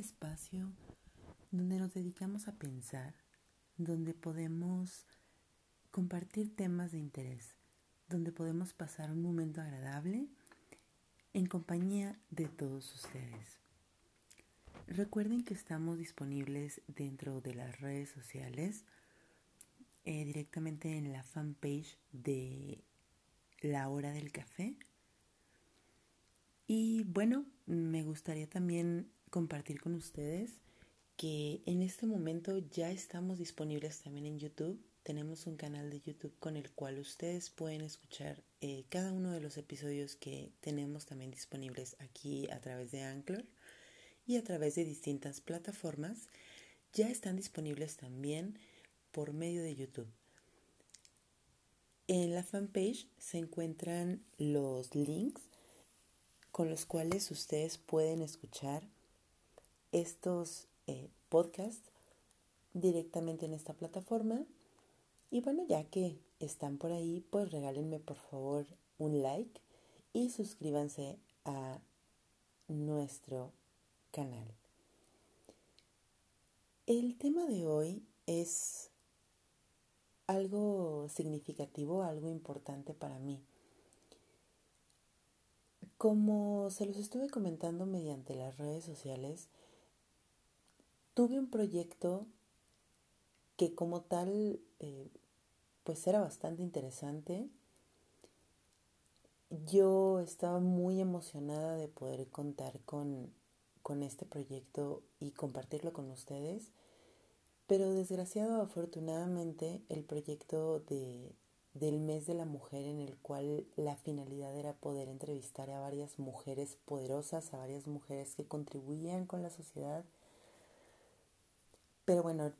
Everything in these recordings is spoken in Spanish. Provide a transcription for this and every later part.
espacio donde nos dedicamos a pensar, donde podemos compartir temas de interés, donde podemos pasar un momento agradable en compañía de todos ustedes. Recuerden que estamos disponibles dentro de las redes sociales, eh, directamente en la fanpage de La Hora del Café. Y bueno, me gustaría también compartir con ustedes que en este momento ya estamos disponibles también en YouTube. Tenemos un canal de YouTube con el cual ustedes pueden escuchar eh, cada uno de los episodios que tenemos también disponibles aquí a través de Anchor y a través de distintas plataformas. Ya están disponibles también por medio de YouTube. En la fanpage se encuentran los links con los cuales ustedes pueden escuchar estos eh, podcasts directamente en esta plataforma. Y bueno, ya que están por ahí, pues regálenme por favor un like y suscríbanse a nuestro canal. El tema de hoy es algo significativo, algo importante para mí. Como se los estuve comentando mediante las redes sociales, tuve un proyecto que como tal eh, pues era bastante interesante. Yo estaba muy emocionada de poder contar con, con este proyecto y compartirlo con ustedes, pero desgraciado afortunadamente el proyecto de, del mes de la mujer en el cual la finalidad era poder entrevistar a varias mujeres poderosas, a varias mujeres que contribuían con la sociedad. Pero bueno,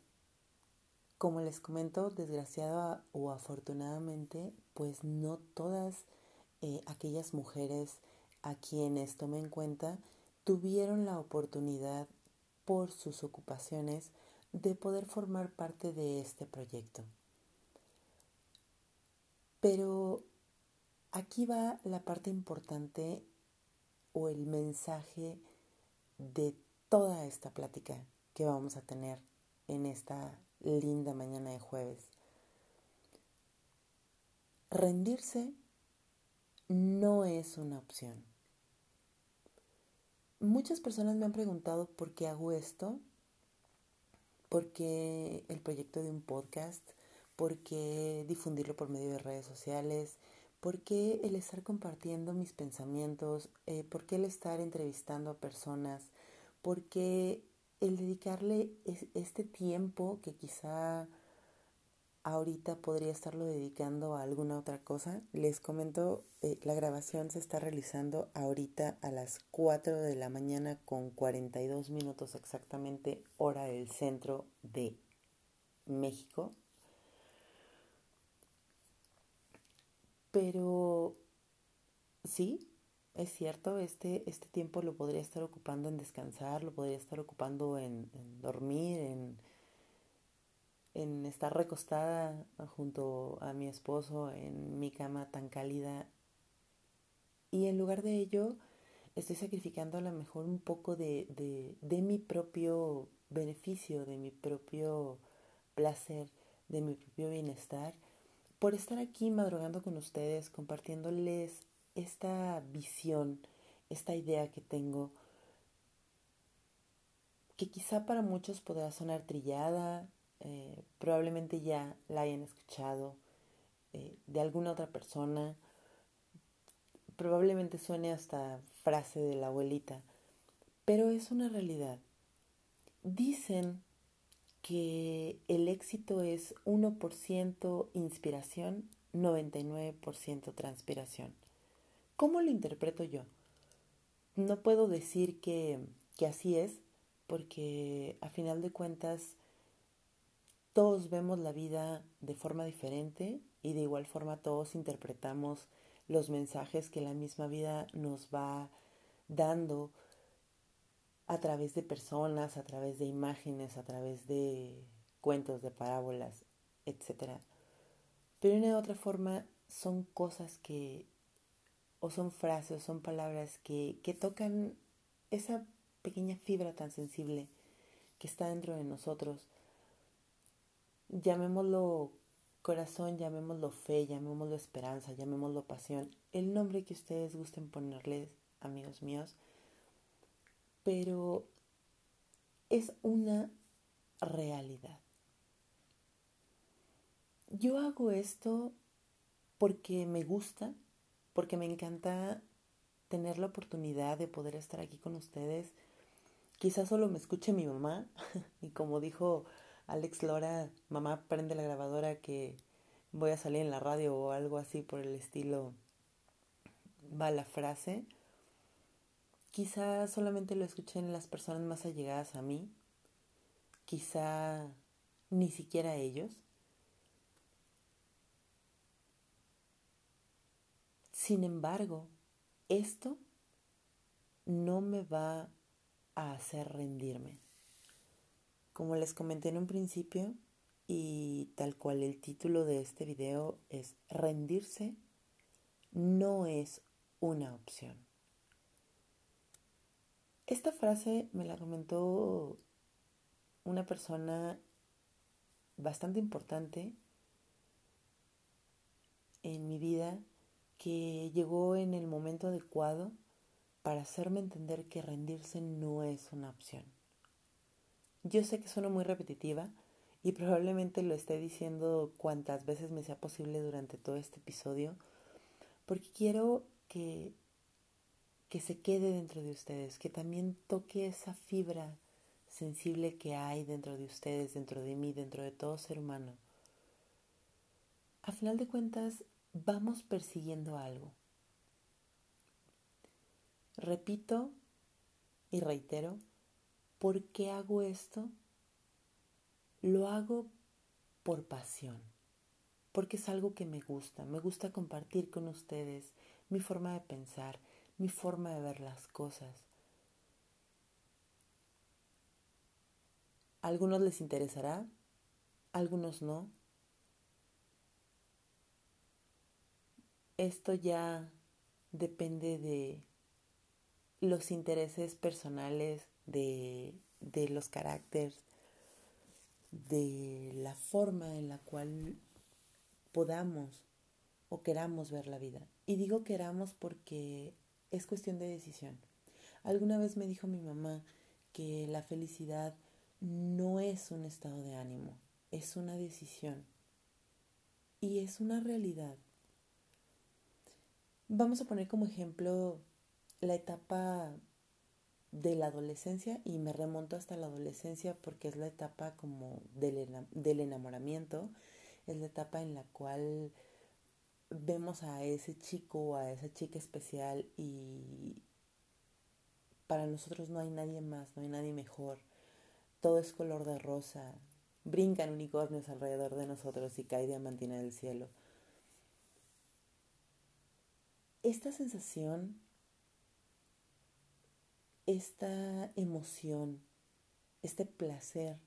como les comento, desgraciada o afortunadamente, pues no todas eh, aquellas mujeres a quienes tomé en cuenta tuvieron la oportunidad por sus ocupaciones de poder formar parte de este proyecto. Pero aquí va la parte importante o el mensaje de toda esta plática que vamos a tener en esta linda mañana de jueves. Rendirse no es una opción. Muchas personas me han preguntado por qué hago esto, por qué el proyecto de un podcast, por qué difundirlo por medio de redes sociales, por qué el estar compartiendo mis pensamientos, eh, por qué el estar entrevistando a personas, por qué el dedicarle este tiempo que quizá ahorita podría estarlo dedicando a alguna otra cosa. Les comento, eh, la grabación se está realizando ahorita a las 4 de la mañana con 42 minutos exactamente hora del centro de México. Pero sí, es cierto, este, este tiempo lo podría estar ocupando en descansar, lo podría estar ocupando en, dormir, en, en estar recostada junto a mi esposo en mi cama tan cálida. Y en lugar de ello, estoy sacrificando a lo mejor un poco de, de, de mi propio beneficio, de mi propio placer, de mi propio bienestar por estar aquí madrugando con ustedes, compartiéndoles esta visión, esta idea que tengo, que quizá para muchos podrá sonar trillada, eh, probablemente ya la hayan escuchado eh, de alguna otra persona, probablemente suene hasta frase de la abuelita, pero es una realidad. Dicen que el éxito es 1% inspiración, 99% transpiración. ¿Cómo lo interpreto yo? No puedo decir que, que así es, porque a final de cuentas todos vemos la vida de forma diferente y de igual forma todos interpretamos los mensajes que la misma vida nos va dando a través de personas, a través de imágenes, a través de cuentos, de parábolas, etc. Pero de una otra forma son cosas que, o son frases, o son palabras que, que tocan esa pequeña fibra tan sensible que está dentro de nosotros. Llamémoslo corazón, llamémoslo fe, llamémoslo esperanza, llamémoslo pasión, el nombre que ustedes gusten ponerles, amigos míos, pero es una realidad. Yo hago esto porque me gusta, porque me encanta tener la oportunidad de poder estar aquí con ustedes. Quizás solo me escuche mi mamá y como dijo Alex Lora, mamá prende la grabadora que voy a salir en la radio o algo así por el estilo va la frase. Quizá solamente lo escuchen las personas más allegadas a mí, quizá ni siquiera ellos. Sin embargo, esto no me va a hacer rendirme. Como les comenté en un principio, y tal cual el título de este video es rendirse no es una opción. Esta frase me la comentó una persona bastante importante en mi vida que llegó en el momento adecuado para hacerme entender que rendirse no es una opción. Yo sé que suena muy repetitiva y probablemente lo esté diciendo cuantas veces me sea posible durante todo este episodio, porque quiero que, que se quede dentro de ustedes, que también toque esa fibra sensible que hay dentro de ustedes, dentro de mí, dentro de todo ser humano. A final de cuentas, vamos persiguiendo algo. Repito y reitero, ¿por qué hago esto? Lo hago por pasión, porque es algo que me gusta, me gusta compartir con ustedes mi forma de pensar, mi forma de ver las cosas. A algunos les interesará, a algunos no. Esto ya depende de los intereses personales, de, de los caracteres, de la forma en la cual podamos o queramos ver la vida. Y digo queramos porque es cuestión de decisión. Alguna vez me dijo mi mamá que la felicidad no es un estado de ánimo, es una decisión. Y es una realidad. Vamos a poner como ejemplo la etapa de la adolescencia y me remonto hasta la adolescencia porque es la etapa como del, del enamoramiento, es la etapa en la cual vemos a ese chico o a esa chica especial y para nosotros no hay nadie más, no hay nadie mejor. Todo es color de rosa, brincan unicornios alrededor de nosotros y cae diamantina del cielo. Esta sensación esta emoción, este placer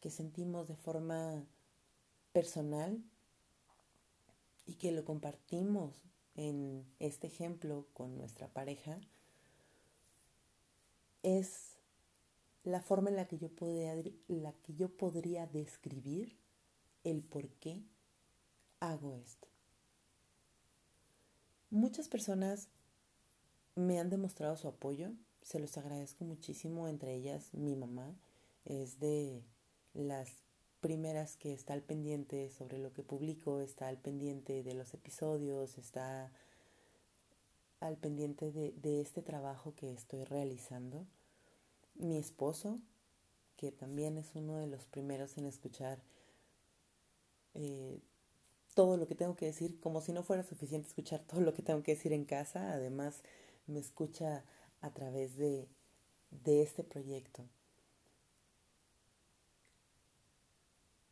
que sentimos de forma personal y que lo compartimos en este ejemplo con nuestra pareja, es la forma en la que yo podría, la que yo podría describir el por qué hago esto. Muchas personas me han demostrado su apoyo se los agradezco muchísimo, entre ellas mi mamá es de las primeras que está al pendiente sobre lo que publico, está al pendiente de los episodios, está al pendiente de, este trabajo que estoy realizando. Mi esposo, que también es uno de los primeros en escuchar eh, todo lo que tengo que decir, como si no fuera suficiente escuchar todo lo que tengo que decir en casa, además me escucha a través de, de este proyecto.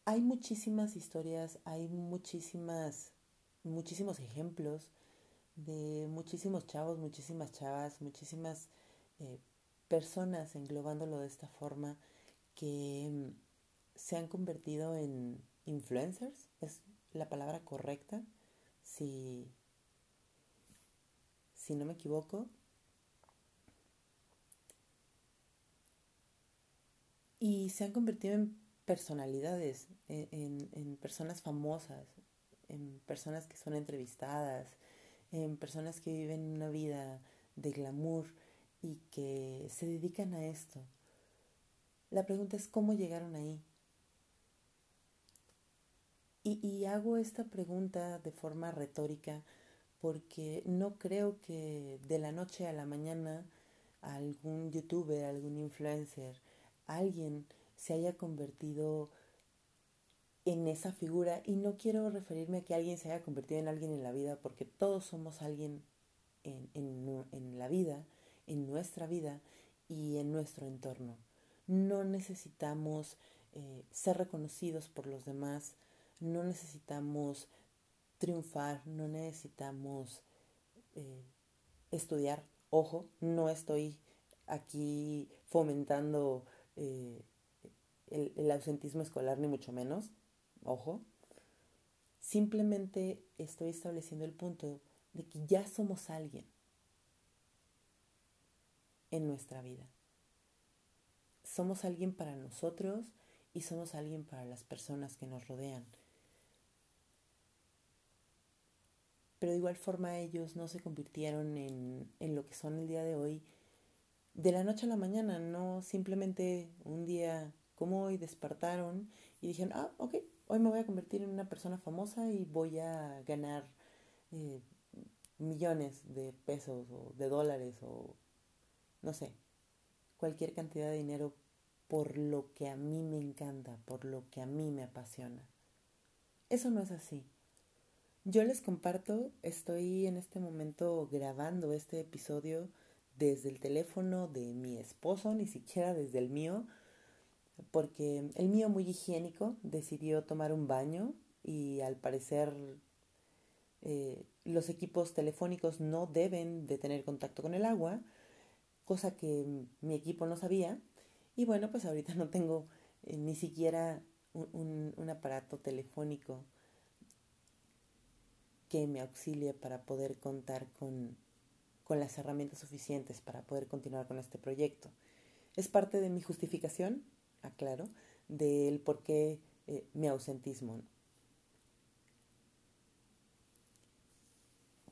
Hay muchísimas historias, hay muchísimas, muchísimos ejemplos de muchísimos chavos, muchísimas chavas, muchísimas eh, personas, englobándolo de esta forma, que mm, se han convertido en influencers, la palabra correcta, si, si no me equivoco, y se han convertido en personalidades, en, en personas famosas, en personas que son entrevistadas, en personas que viven una vida de glamour y que se dedican a esto. La pregunta es cómo llegaron ahí. Y, hago esta pregunta de forma retórica porque no creo que de la noche a la mañana algún youtuber, algún influencer, alguien se haya convertido en esa figura y no quiero referirme a que alguien se haya convertido en alguien en la vida porque todos somos alguien en, en la vida, en nuestra vida y en nuestro entorno. No necesitamos eh, ser reconocidos por los demás, no necesitamos triunfar, no necesitamos eh, estudiar. Ojo, no estoy aquí fomentando eh, el, el ausentismo escolar, ni mucho menos. Ojo. Simplemente estoy estableciendo el punto de que ya somos alguien en nuestra vida. Somos alguien para nosotros y somos alguien para las personas que nos rodean. Pero de igual forma ellos no se convirtieron en, en lo que son el día de hoy de la noche a la mañana, no simplemente un día como hoy despertaron y dijeron, ah, ok, hoy me voy a convertir en una persona famosa y voy a ganar eh, millones de pesos o de dólares o no sé, cualquier cantidad de dinero por lo que a mí me encanta, por lo que a mí me apasiona. Eso no es así. Yo les comparto, estoy en este momento grabando este episodio desde el teléfono de mi esposo, ni siquiera desde el mío, porque el mío muy higiénico decidió tomar un baño y al parecer eh, los equipos telefónicos no deben de tener contacto con el agua, cosa que mi equipo no sabía. Y bueno, pues ahorita no tengo eh, ni siquiera un, un, aparato telefónico que me auxilie para poder contar con, con las herramientas suficientes para poder continuar con este proyecto. Es parte de mi justificación, aclaro, del por qué eh, mi ausentismo.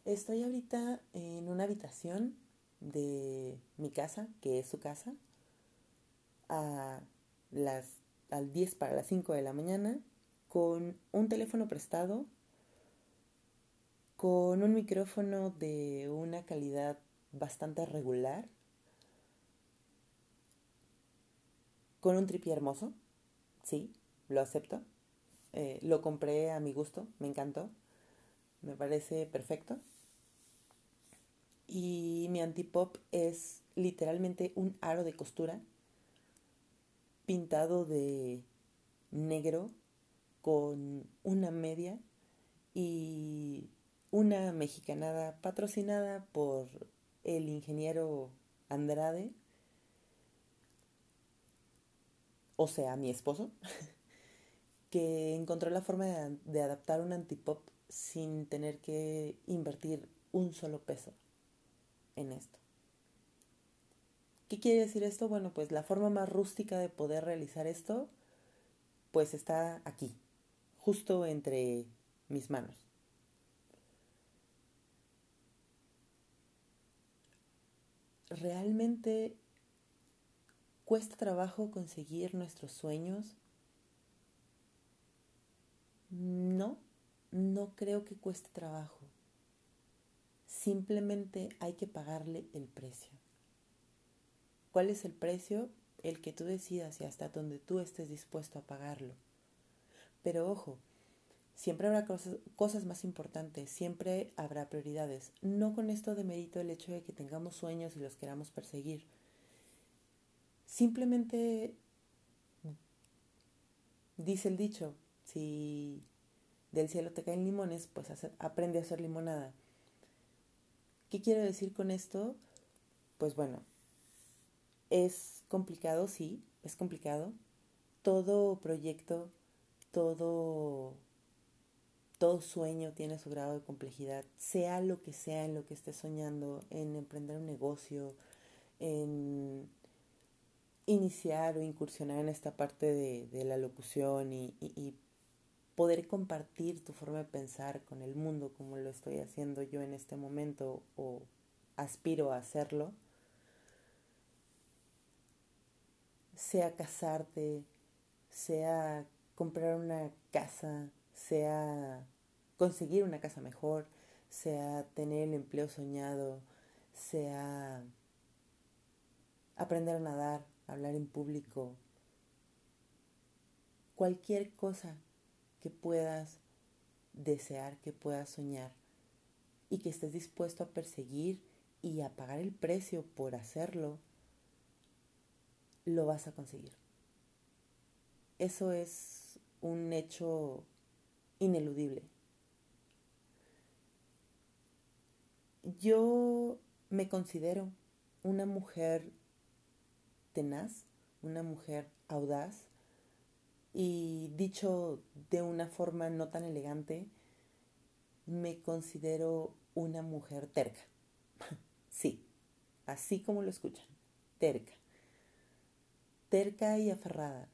Estoy ahorita en una habitación de mi casa, que es su casa, a las, al 10 para las 5 de la mañana, con un teléfono prestado, con un micrófono de una calidad bastante regular, con un tripié hermoso, sí, lo acepto. Eh, lo compré a mi gusto, me encantó, me parece perfecto. Y mi antipop es literalmente un aro de costura pintado de negro con una media y una mexicanada patrocinada por el ingeniero Andrade, o sea, mi esposo, que encontró la forma de, adaptar un antipop sin tener que invertir un solo peso en esto. ¿Qué quiere decir esto? Bueno, pues la forma más rústica de poder realizar esto, pues está aquí, justo entre mis manos. ¿Realmente cuesta trabajo conseguir nuestros sueños? No, no creo que cueste trabajo. Simplemente hay que pagarle el precio. ¿Cuál es el precio? El que tú decidas y hasta donde tú estés dispuesto a pagarlo. Pero ojo, siempre habrá cosas, cosas, más importantes, siempre habrá prioridades. No con esto de mérito el hecho de que tengamos sueños y los queramos perseguir. Simplemente dice el dicho, si del cielo te caen limones, pues aprende a hacer limonada. ¿Qué quiero decir con esto? Pues bueno, es complicado, sí, es complicado. Todo proyecto, todo, todo sueño tiene su grado de complejidad, sea lo que sea en lo que estés soñando, en emprender un negocio, en iniciar o incursionar en esta parte de, la locución y, poder compartir tu forma de pensar con el mundo como lo estoy haciendo yo en este momento o aspiro a hacerlo, sea casarte, sea comprar una casa, sea conseguir una casa mejor, sea tener el empleo soñado, sea aprender a nadar, hablar en público, cualquier cosa que puedas desear, que puedas soñar y que estés dispuesto a perseguir y a pagar el precio por hacerlo, lo vas a conseguir. Eso es un hecho ineludible. Yo me considero una mujer tenaz, una mujer audaz y dicho de una forma no tan elegante, me considero una mujer terca. sí, así como lo escuchan, terca. Terca y aferrada.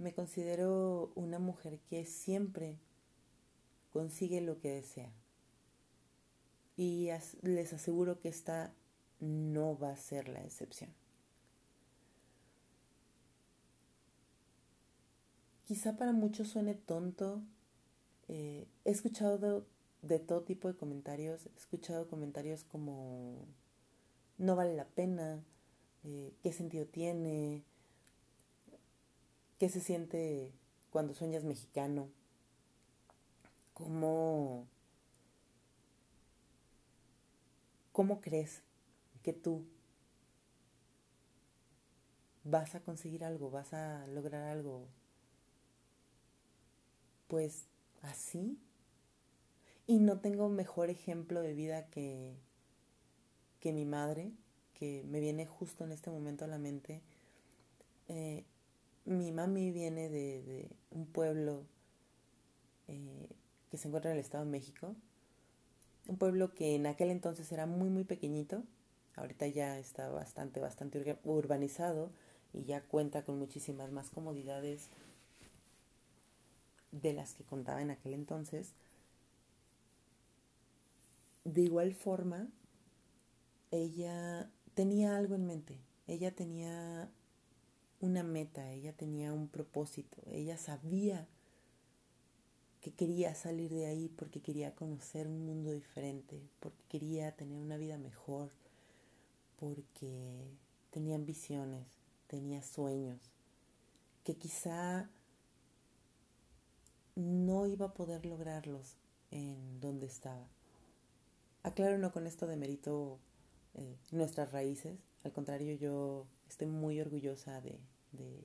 Me considero una mujer que siempre consigue lo que desea. Y les aseguro que esta no va a ser la excepción. Quizá para muchos suene tonto. Eh, he escuchado de, todo tipo de comentarios. He escuchado comentarios como no vale la pena, eh, qué sentido tiene, qué se siente cuando sueñas mexicano, cómo, cómo crees que tú vas a conseguir algo, vas a lograr algo, pues así. Y no tengo mejor ejemplo de vida que, que mi madre, que me viene justo en este momento a la mente. Eh, mi mami viene de, un pueblo eh, que se encuentra en el Estado de México, un pueblo que en aquel entonces era muy, muy pequeñito, Ahorita ya está bastante, bastante urbanizado y ya cuenta con muchísimas más comodidades de las que contaba en aquel entonces. De igual forma, ella tenía algo en mente, ella tenía una meta, ella tenía un propósito, ella sabía que quería salir de ahí porque quería conocer un mundo diferente, porque quería tener una vida mejor, porque tenía ambiciones, tenía sueños, que quizá no iba a poder lograrlos en donde estaba. Aclaro no con esto de mérito eh, nuestras raíces, al contrario yo estoy muy orgullosa de, de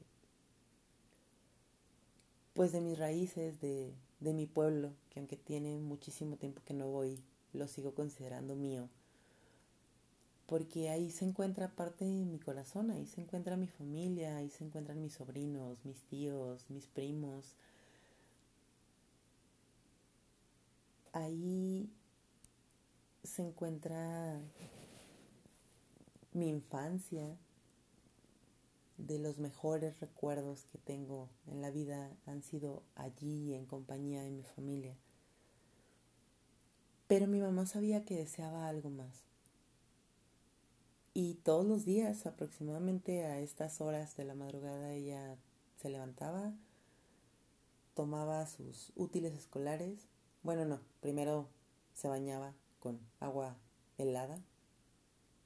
pues de mis raíces, de, de mi pueblo, que aunque tiene muchísimo tiempo que no voy, lo sigo considerando mío porque ahí se encuentra parte de mi corazón, ahí se encuentra mi familia, ahí se encuentran mis sobrinos, mis tíos, mis primos. Ahí se encuentra mi infancia, de los mejores recuerdos que tengo en la vida han sido allí en compañía de mi familia. Pero mi mamá sabía que deseaba algo más. Y todos los días, aproximadamente a estas horas de la madrugada, ella se levantaba, tomaba sus útiles escolares. Bueno, no, primero se bañaba con agua helada.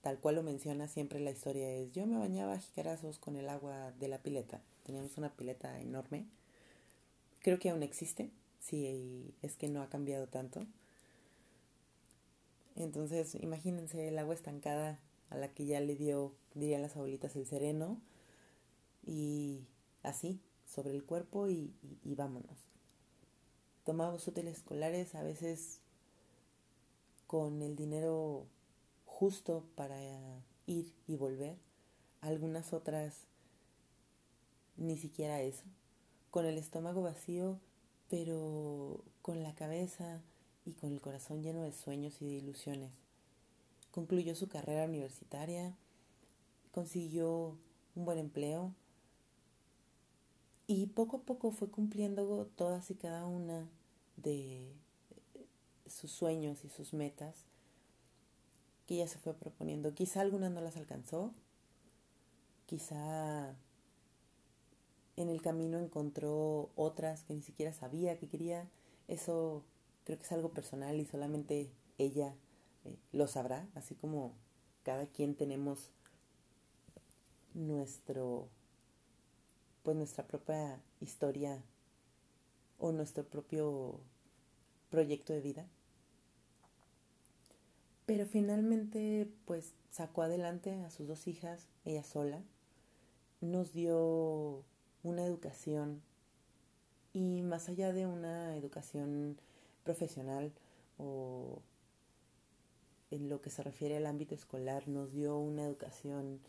Tal cual lo menciona siempre la historia es, yo me bañaba jicarazos con el agua de la pileta. Teníamos una pileta enorme. Creo que aún existe, sí, es que no ha cambiado tanto. Entonces, imagínense el agua estancada a la que ya le dio, dirían las abuelitas, el sereno, y así, sobre el cuerpo y, vámonos. Tomamos útiles escolares, a veces con el dinero justo para ir y volver, algunas otras ni siquiera eso, con el estómago vacío, pero con la cabeza y con el corazón lleno de sueños y de ilusiones. Concluyó su carrera universitaria, consiguió un buen empleo y poco a poco fue cumpliendo todas y cada una de sus sueños y sus metas que ella se fue proponiendo. Quizá algunas no las alcanzó, quizá en el camino encontró otras que ni siquiera sabía que quería. Eso creo que es algo personal y solamente ella eh, lo sabrá, así como cada quien tenemos nuestro pues nuestra propia historia o nuestro propio proyecto de vida. Pero finalmente pues sacó adelante a sus dos hijas, ella sola, nos dio una educación y más allá de una educación profesional o en lo que se refiere al ámbito escolar, nos dio una educación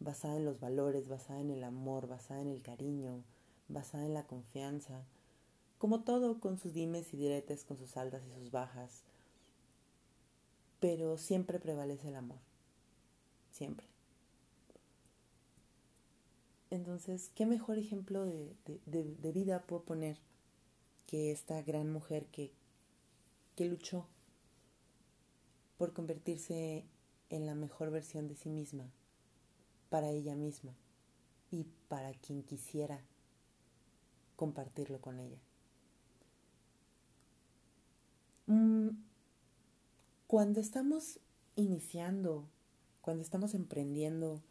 basada en los valores, basada en el amor, basada en el cariño, basada en la confianza, como todo con sus dimes y diretes, con sus altas y sus bajas, pero siempre prevalece el amor, siempre. Entonces, ¿qué mejor ejemplo de, de, vida puedo poner que esta gran mujer que, que luchó por convertirse en la mejor versión de sí misma? para ella misma y para quien quisiera compartirlo con ella. Mm, cuando estamos iniciando, cuando estamos emprendiendo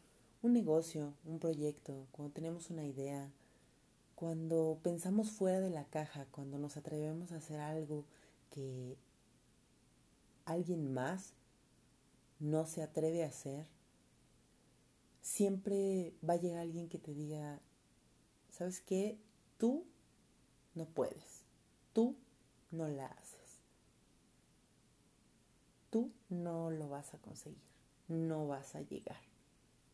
un negocio, un proyecto, cuando tenemos una idea, cuando pensamos fuera de la caja, cuando nos atrevemos a hacer algo que alguien más no se atreve a hacer, siempre va a llegar alguien que te diga, ¿sabes qué? Tú no puedes, tú no la haces, tú no lo vas a conseguir, no vas a llegar.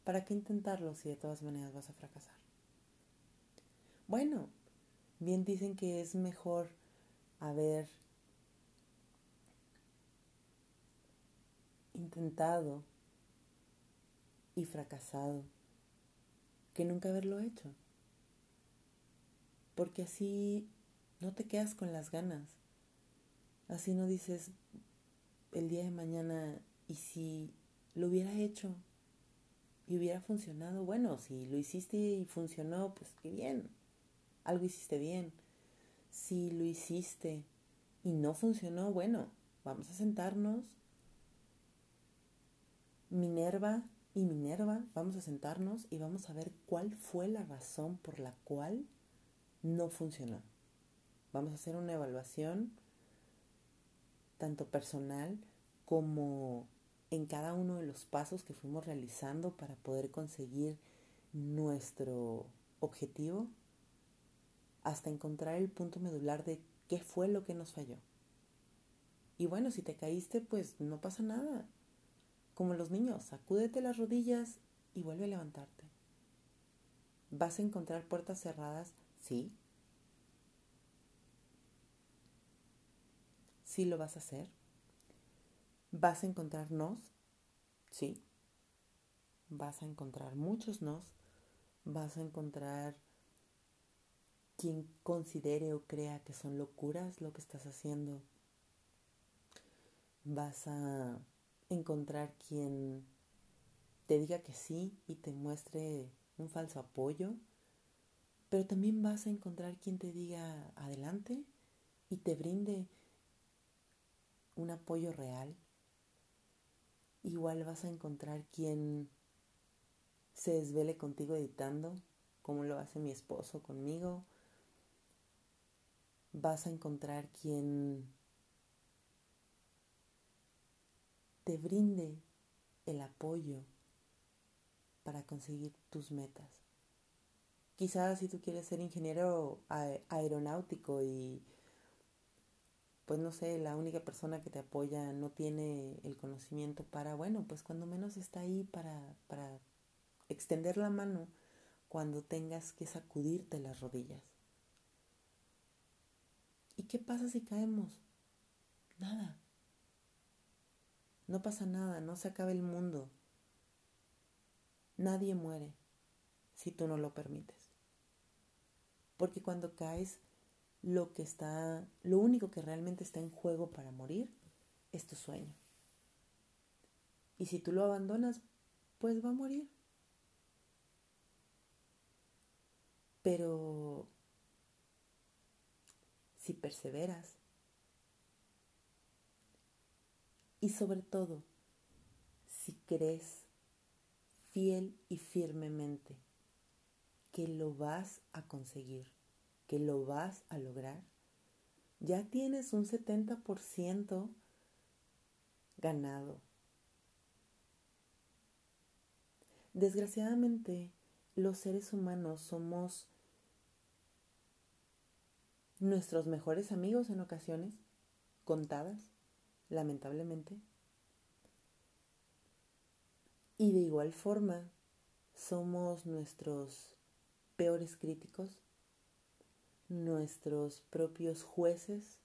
¿Para qué intentarlo si de todas maneras vas a fracasar? Bueno, bien dicen que es mejor haber intentado y fracasado que nunca haberlo hecho. Porque así no te quedas con las ganas. Así no dices el día de mañana y si lo hubiera hecho y hubiera funcionado, bueno, si lo hiciste y funcionó, pues qué bien, algo hiciste bien. Si lo hiciste y no funcionó, bueno, vamos a sentarnos. Minerva y Minerva, vamos a sentarnos y vamos a ver cuál fue la razón por la cual no funcionó. Vamos a hacer una evaluación tanto personal como en cada uno de los pasos que fuimos realizando para poder conseguir nuestro objetivo hasta encontrar el punto medular de qué fue lo que nos falló. Y bueno, si te caíste, pues no pasa nada. Como los niños, sacúdete las rodillas y vuelve a levantarte. ¿Vas a encontrar puertas cerradas? Sí. Sí lo vas a hacer. ¿Vas a encontrar nos? Sí. Vas a encontrar muchos nos. Vas a encontrar quien considere o crea que son locuras lo que estás haciendo. Vas a encontrar quien te diga que sí y te muestre un falso apoyo, pero también vas a encontrar quien te diga adelante y te brinde un apoyo real. Igual vas a encontrar quien se desvele contigo editando, como lo hace mi esposo conmigo. Vas a encontrar quien te brinde el apoyo para conseguir tus metas. Quizás si tú quieres ser ingeniero aeronáutico y pues no sé, la única persona que te apoya no tiene el conocimiento para, bueno, pues cuando menos está ahí para, para extender la mano cuando tengas que sacudirte las rodillas. ¿Y qué pasa si caemos? Nada. No pasa nada, no se acaba el mundo. Nadie muere si tú no lo permites. Porque cuando caes, lo que está, lo único que realmente está en juego para morir es tu sueño. Y si tú lo abandonas, pues va a morir. Pero si perseveras y sobre todo si crees fiel y firmemente que lo vas a conseguir, que lo vas a lograr, ya tienes un 70% ganado. Desgraciadamente, los seres humanos somos nuestros mejores amigos en ocasiones, contadas, lamentablemente. Y de igual forma, somos nuestros peores críticos, nuestros propios jueces,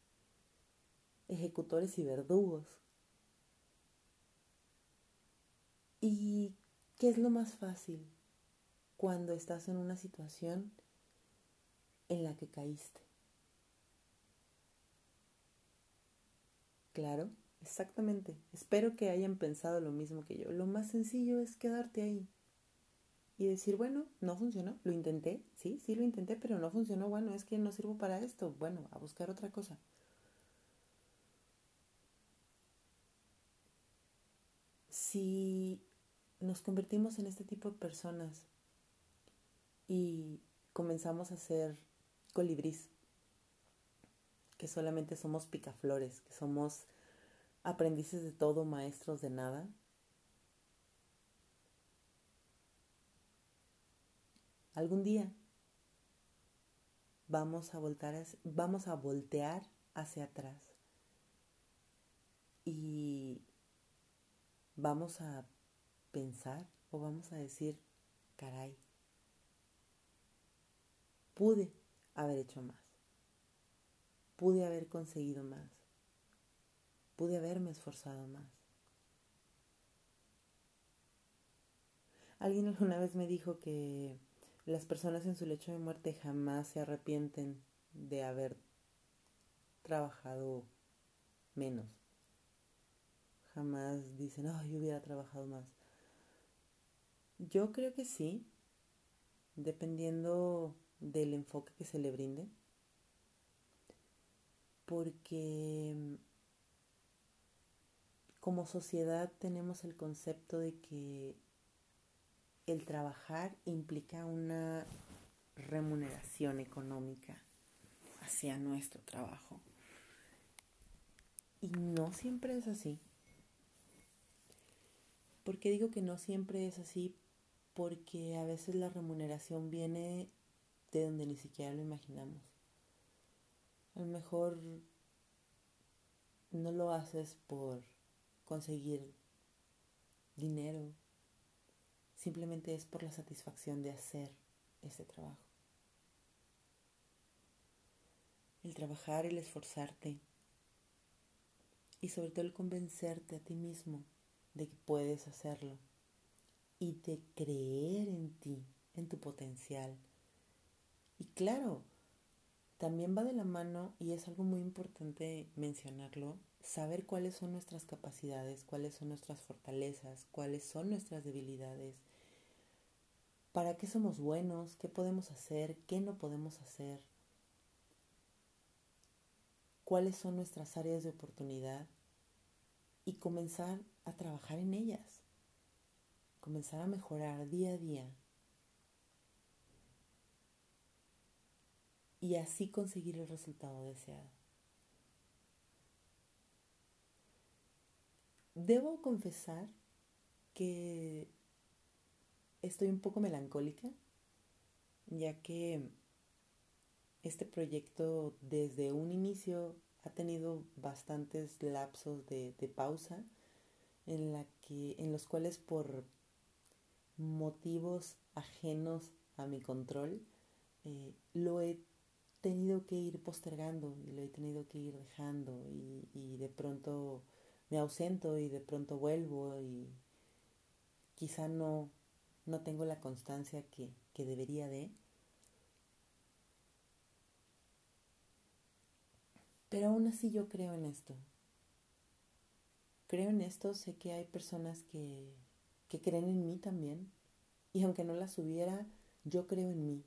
ejecutores y verdugos. ¿Y qué es lo más fácil cuando estás en una situación en la que caíste? Claro, exactamente. Espero que hayan pensado lo mismo que yo. Lo más sencillo es quedarte ahí y decir, bueno, no funcionó, lo intenté, sí, sí lo intenté, pero no funcionó, bueno, es que no sirvo para esto, bueno, a buscar otra cosa. Si nos convertimos en este tipo de personas y comenzamos a ser colibrís, que solamente somos picaflores, que somos aprendices de todo, maestros de nada, Algún día vamos a, voltar, vamos a voltear hacia atrás y vamos a pensar o vamos a decir, caray, pude haber hecho más, pude haber conseguido más, pude haberme esforzado más. Alguien alguna vez me dijo que las personas en su lecho de muerte jamás se arrepienten de haber trabajado menos. Jamás dicen, oh, yo hubiera trabajado más. Yo creo que sí, dependiendo del enfoque que se le brinde. Porque como sociedad tenemos el concepto de que el trabajar implica una remuneración económica hacia nuestro trabajo. Y no siempre es así. ¿Por qué digo que no siempre es así? Porque a veces la remuneración viene de donde ni siquiera lo imaginamos. A lo mejor no lo haces por conseguir dinero, Simplemente es por la satisfacción de hacer ese trabajo. El trabajar, el esforzarte y sobre todo el convencerte a ti mismo de que puedes hacerlo y de creer en ti, en tu potencial. Y claro, también va de la mano, y es algo muy importante mencionarlo, saber cuáles son nuestras capacidades, cuáles son nuestras fortalezas, cuáles son nuestras debilidades para qué somos buenos, qué podemos hacer, qué no podemos hacer, cuáles son nuestras áreas de oportunidad y comenzar a trabajar en ellas, comenzar a mejorar día a día. Y así conseguir el resultado deseado. Debo confesar que estoy un poco melancólica, ya que este proyecto desde un inicio ha tenido bastantes lapsos de, pausa en, la que, en los cuales por motivos ajenos a mi control eh, lo he tenido que ir postergando y lo he tenido que ir dejando y, y de pronto me ausento y de pronto vuelvo y quizá no no tengo la constancia que, que debería de. Pero aún así yo creo en esto. Creo en esto, sé que hay personas que, que creen en mí también. Y aunque no las hubiera, yo creo en mí.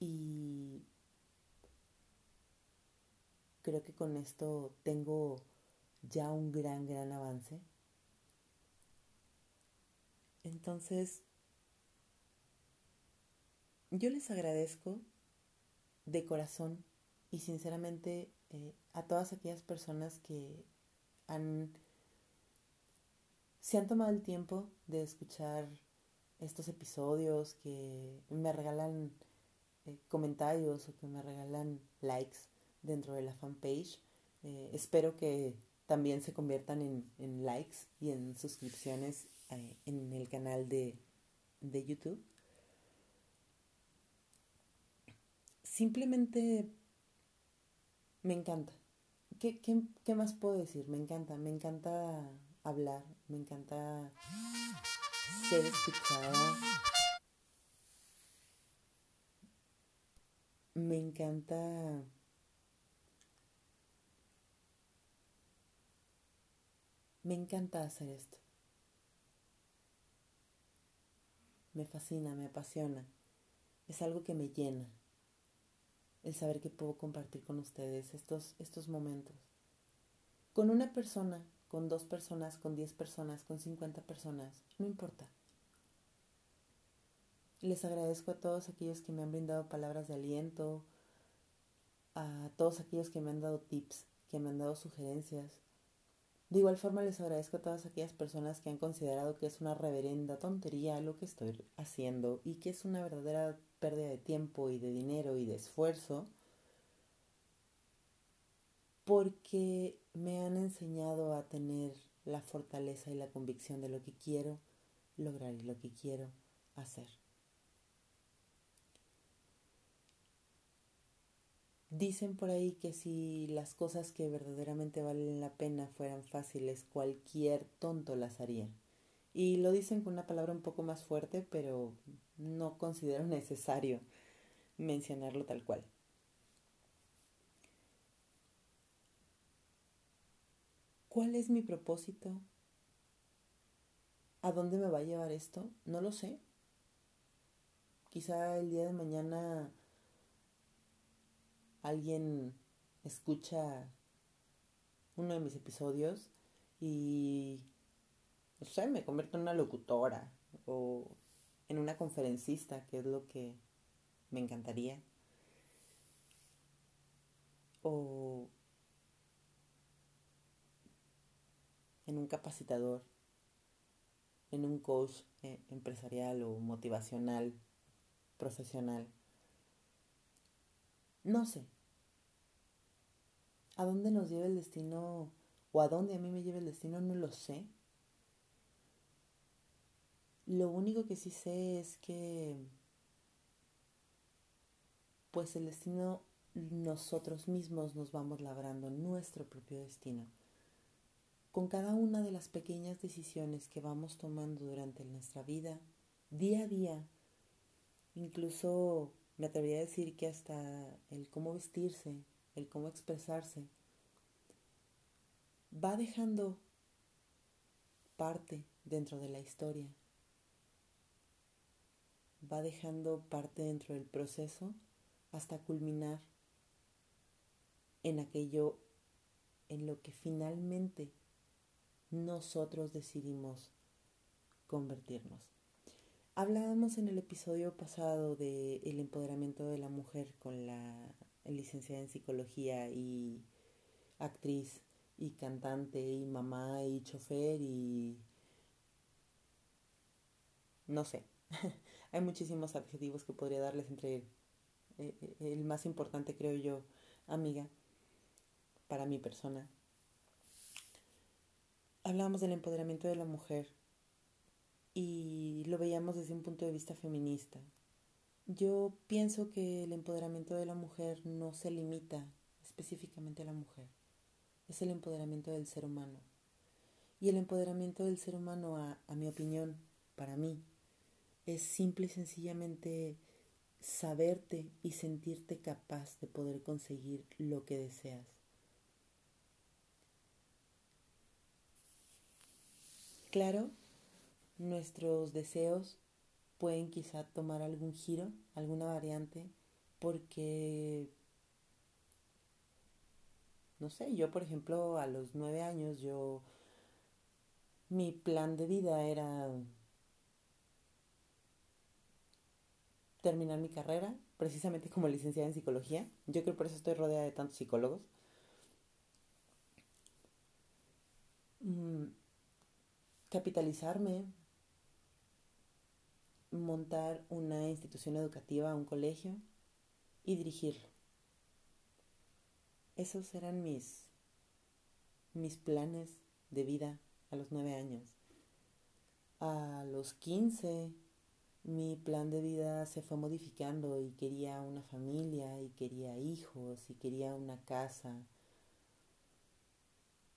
Y creo que con esto tengo ya un gran, gran avance. Entonces, yo les agradezco de corazón y sinceramente eh, a todas aquellas personas que han, se han tomado el tiempo de escuchar estos episodios, que me regalan eh, comentarios o que me regalan likes dentro de la fanpage. Eh, espero que también se conviertan en, en likes y en suscripciones eh, en el canal de, de YouTube. Simplemente me encanta. ¿Qué, ¿Qué, qué, más puedo decir? Me encanta, me encanta hablar, me encanta ser escuchada. Me encanta Me encanta hacer esto. Me fascina, me apasiona. Es algo que me llena. El saber que puedo compartir con ustedes estos, estos momentos. Con una persona, con dos personas, con diez personas, con cincuenta personas, no importa. Les agradezco a todos aquellos que me han brindado palabras de aliento, a todos aquellos que me han dado tips, que me han dado sugerencias, de igual forma les agradezco a todas aquellas personas que han considerado que es una reverenda tontería lo que estoy haciendo y que es una verdadera pérdida de tiempo y de dinero y de esfuerzo porque me han enseñado a tener la fortaleza y la convicción de lo que quiero lograr y lo que quiero hacer. Dicen por ahí que si las cosas que verdaderamente valen la pena fueran fáciles, cualquier tonto las haría. Y lo dicen con una palabra un poco más fuerte, pero no considero necesario mencionarlo tal cual. ¿Cuál es mi propósito? ¿A dónde me va a llevar esto? No lo sé. Quizá el día de mañana alguien escucha uno de mis episodios y, no sé, me convierto en una locutora o en una conferencista, que es lo que me encantaría. O en un capacitador, en un coach eh, empresarial o motivacional, profesional. No sé, ¿A dónde nos lleva el destino o a dónde a mí me lleva el destino? No lo sé. Lo único que sí sé es que pues el destino nosotros mismos nos vamos labrando nuestro propio destino. Con cada una de las pequeñas decisiones que vamos tomando durante nuestra vida, día a día, incluso me atrevería a decir que hasta el cómo vestirse, el cómo expresarse, va dejando parte dentro de la historia, va dejando parte dentro del proceso hasta culminar en aquello en lo que finalmente nosotros decidimos convertirnos. Hablábamos en el episodio pasado del el empoderamiento de la mujer con la licenciada en psicología y actriz y cantante y mamá y chofer y no sé. Hay muchísimos adjetivos que podría darles entre eh, eh, el más importante creo yo, amiga, para mi persona. Hablábamos del empoderamiento de la mujer y lo veíamos desde un punto de vista feminista. Yo pienso que el empoderamiento de la mujer no se limita específicamente a la mujer, es el empoderamiento del ser humano. Y el empoderamiento del ser humano, a, mi opinión, para mí es simple y sencillamente saberte y sentirte capaz de poder conseguir lo que deseas. Claro, nuestros deseos pueden quizá tomar algún giro, alguna variante, porque, no sé, yo por ejemplo a los nueve años yo, mi plan de vida era terminar mi carrera, precisamente como licenciada en psicología. Yo creo por eso estoy rodeada de tantos psicólogos. Mm, capitalizarme, montar una institución educativa, un colegio y dirigirlo. Esos eran mis, mis planes de vida a los nueve años. A los quince mi plan de vida se fue modificando y quería una familia y quería hijos y quería una casa.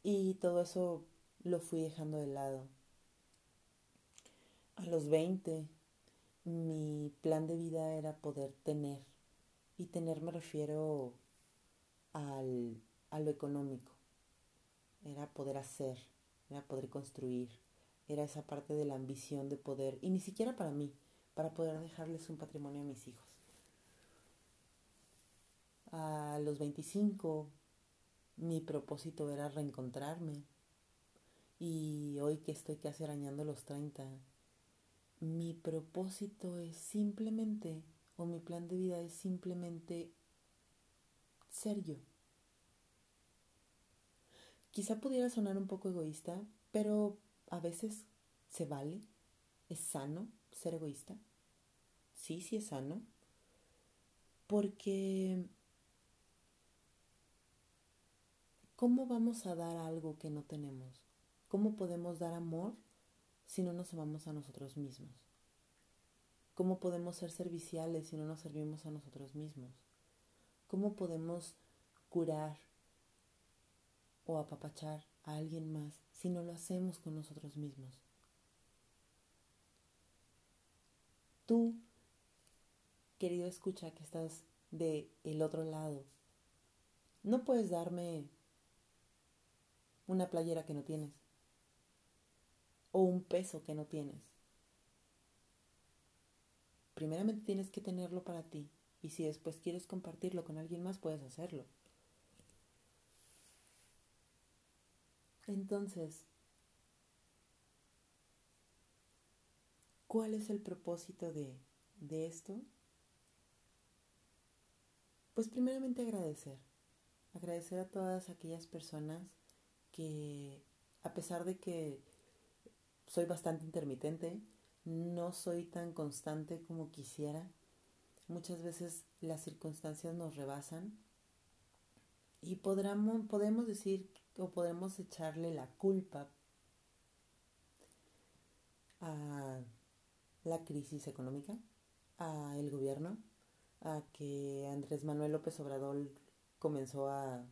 Y todo eso lo fui dejando de lado. A los 20 mi plan de vida era poder tener. Y tener me refiero al, a lo económico. Era poder hacer, era poder construir. Era esa parte de la ambición de poder, y ni siquiera para mí, para poder dejarles un patrimonio a mis hijos. A los 25 mi propósito era reencontrarme y hoy que estoy casi arañando los 30, mi propósito es simplemente, o mi plan de vida es simplemente ser yo. Quizá pudiera sonar un poco egoísta, pero a veces se vale, es sano ser egoísta sí, sí es sano, porque ¿cómo vamos a dar algo que no tenemos? ¿Cómo podemos dar amor si no nos amamos a nosotros mismos? ¿Cómo podemos ser serviciales si no nos servimos a nosotros mismos? ¿Cómo podemos curar o apapachar a alguien más si no lo hacemos con nosotros mismos? Tú querido escucha que estás de el otro lado, no puedes darme una playera que no tienes o un peso que no tienes. Primeramente tienes que tenerlo para ti y si después quieres compartirlo con alguien más puedes hacerlo. Entonces, ¿cuál es el propósito de, de esto? Pues primeramente agradecer. Agradecer a todas aquellas personas que a pesar de que soy bastante intermitente, no soy tan constante como quisiera. Muchas veces las circunstancias nos rebasan y podemos decir o podemos echarle la culpa a la crisis económica, a el gobierno, a que Andrés Manuel López Obrador comenzó a,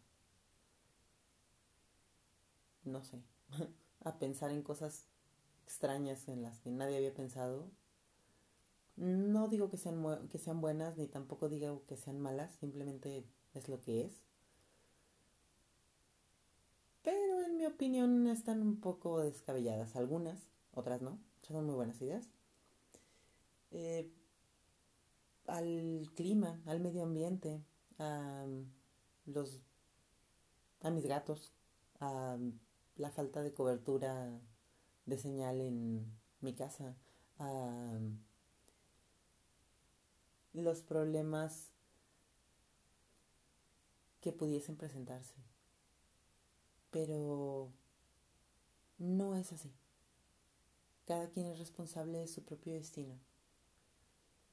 no sé, a pensar en cosas extrañas en las que nadie había pensado. No digo que sean, que sean buenas ni tampoco digo que sean malas, simplemente es lo que es. Pero en mi opinión están un poco descabelladas algunas, otras no, son muy buenas ideas. Eh, al clima, al medio ambiente, a, los, a mis gatos, a la falta de cobertura de señal en mi casa, a los problemas que pudiesen presentarse. Pero no es así. Cada quien es responsable de su propio destino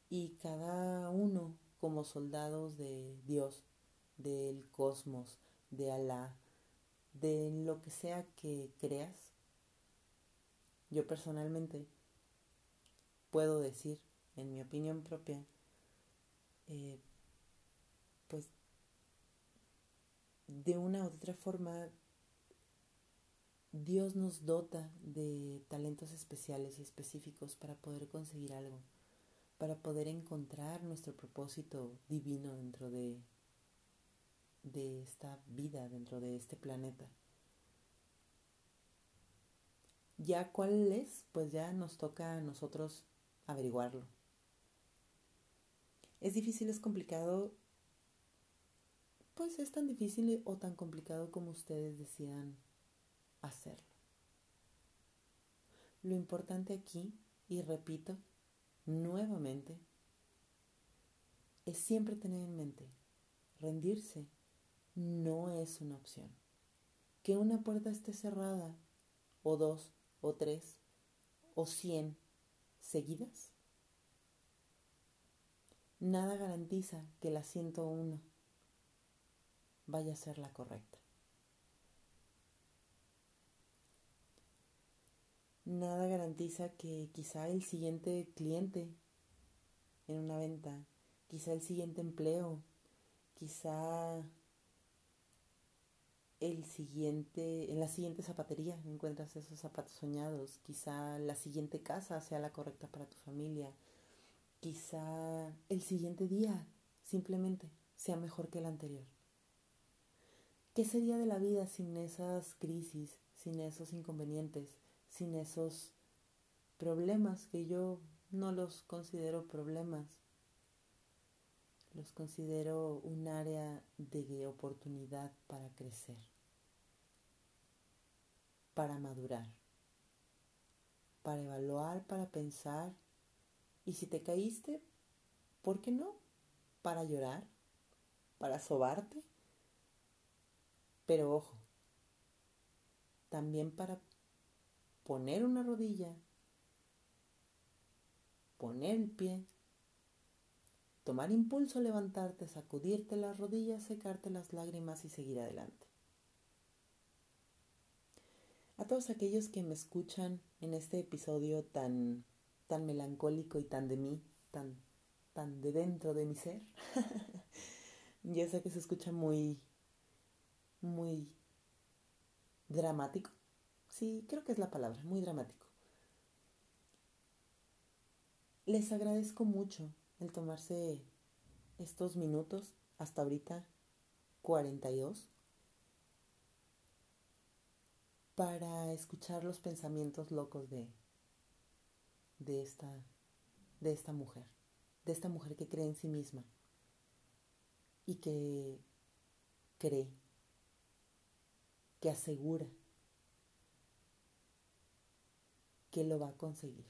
y cada uno como soldados de Dios, del cosmos, de Alá, de lo que sea que creas, yo personalmente puedo decir, en mi opinión propia, eh, pues de una u otra forma Dios nos dota de talentos especiales y específicos para poder conseguir algo, para poder encontrar nuestro propósito divino dentro de, de esta vida, dentro de este planeta. Ya cuál es, pues ya nos toca a nosotros averiguarlo. Es difícil, es complicado, pues es tan difícil o tan complicado como ustedes decidan hacerlo. Lo importante aquí, y repito nuevamente, es siempre tener en mente, rendirse no es una opción. Que una puerta esté cerrada, o dos, o tres, o cien seguidas, nada garantiza que la 101 vaya a ser la correcta. Nada garantiza que quizá el siguiente cliente en una venta, quizá el siguiente empleo, quizá el siguiente, en la siguiente zapatería encuentras esos zapatos soñados, quizá la siguiente casa sea la correcta para tu familia, quizá el siguiente día simplemente sea mejor que el anterior. ¿Qué sería de la vida sin esas crisis, sin esos inconvenientes, sin esos problemas que yo no los considero problemas? Los considero un área de oportunidad para crecer, para madurar, para evaluar, para pensar. Y si te caíste, ¿por qué no? Para llorar, para sobarte pero ojo, también para poner una rodilla, poner el pie, tomar impulso, levantarte, sacudirte las rodillas, secarte las lágrimas y seguir adelante. A todos aquellos que me escuchan en este episodio tan, tan melancólico y tan de mí, tan, tan de dentro de mi ser, ya sé que se escucha muy muy dramático. Sí, creo que es la palabra, muy dramático. Les agradezco mucho tomarse estos minutos, hasta ahorita 42, para escuchar los pensamientos locos de, de, esta, de esta mujer, de esta mujer que cree en sí misma y que cree que asegura que lo va a conseguir,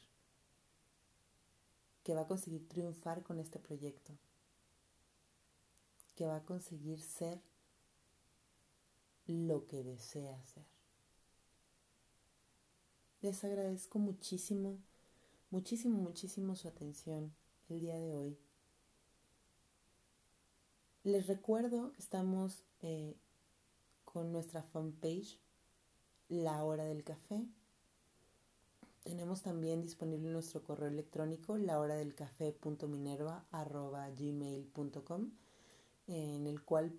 que va a conseguir triunfar con este proyecto, que va a conseguir ser lo que desea ser. Les agradezco muchísimo, muchísimo, muchísimo su atención el día de hoy. Les recuerdo, estamos eh, con nuestra fanpage La Hora del Café. Tenemos también disponible nuestro correo electrónico lahoradelcafé.minerva.gmail.com en el cual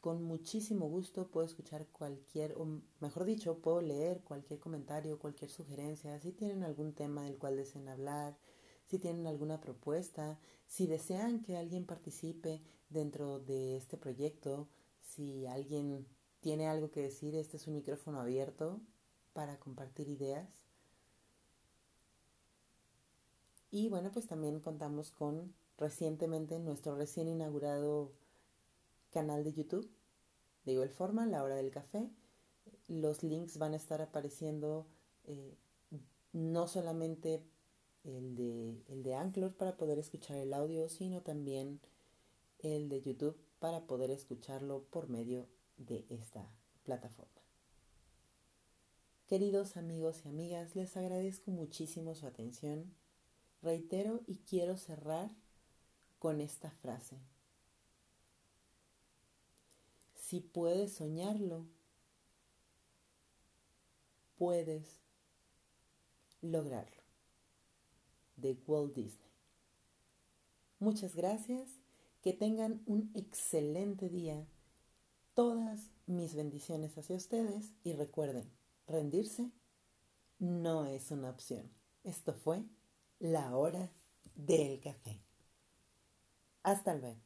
con muchísimo gusto puedo escuchar cualquier, o mejor dicho, puedo leer cualquier comentario, cualquier sugerencia, si tienen algún tema del cual deseen hablar, si tienen alguna propuesta, si desean que alguien participe dentro de este proyecto, si alguien tiene algo que decir, este es un micrófono abierto para compartir ideas. Y bueno, pues también contamos con recientemente nuestro recién inaugurado canal de YouTube de igual forma, La Hora del Café. Los links van a estar apareciendo eh, no solamente el de, el de Anchor para poder escuchar el audio, sino también el de YouTube para poder escucharlo por medio de esta plataforma. Queridos amigos y amigas, les agradezco muchísimo su atención. Reitero y quiero cerrar con esta frase. Si puedes soñarlo, puedes lograrlo. De Walt Disney. Muchas gracias, que tengan un excelente día todas mis bendiciones hacia ustedes y recuerden, rendirse no es una opción. Esto fue la hora del café. Hasta luego.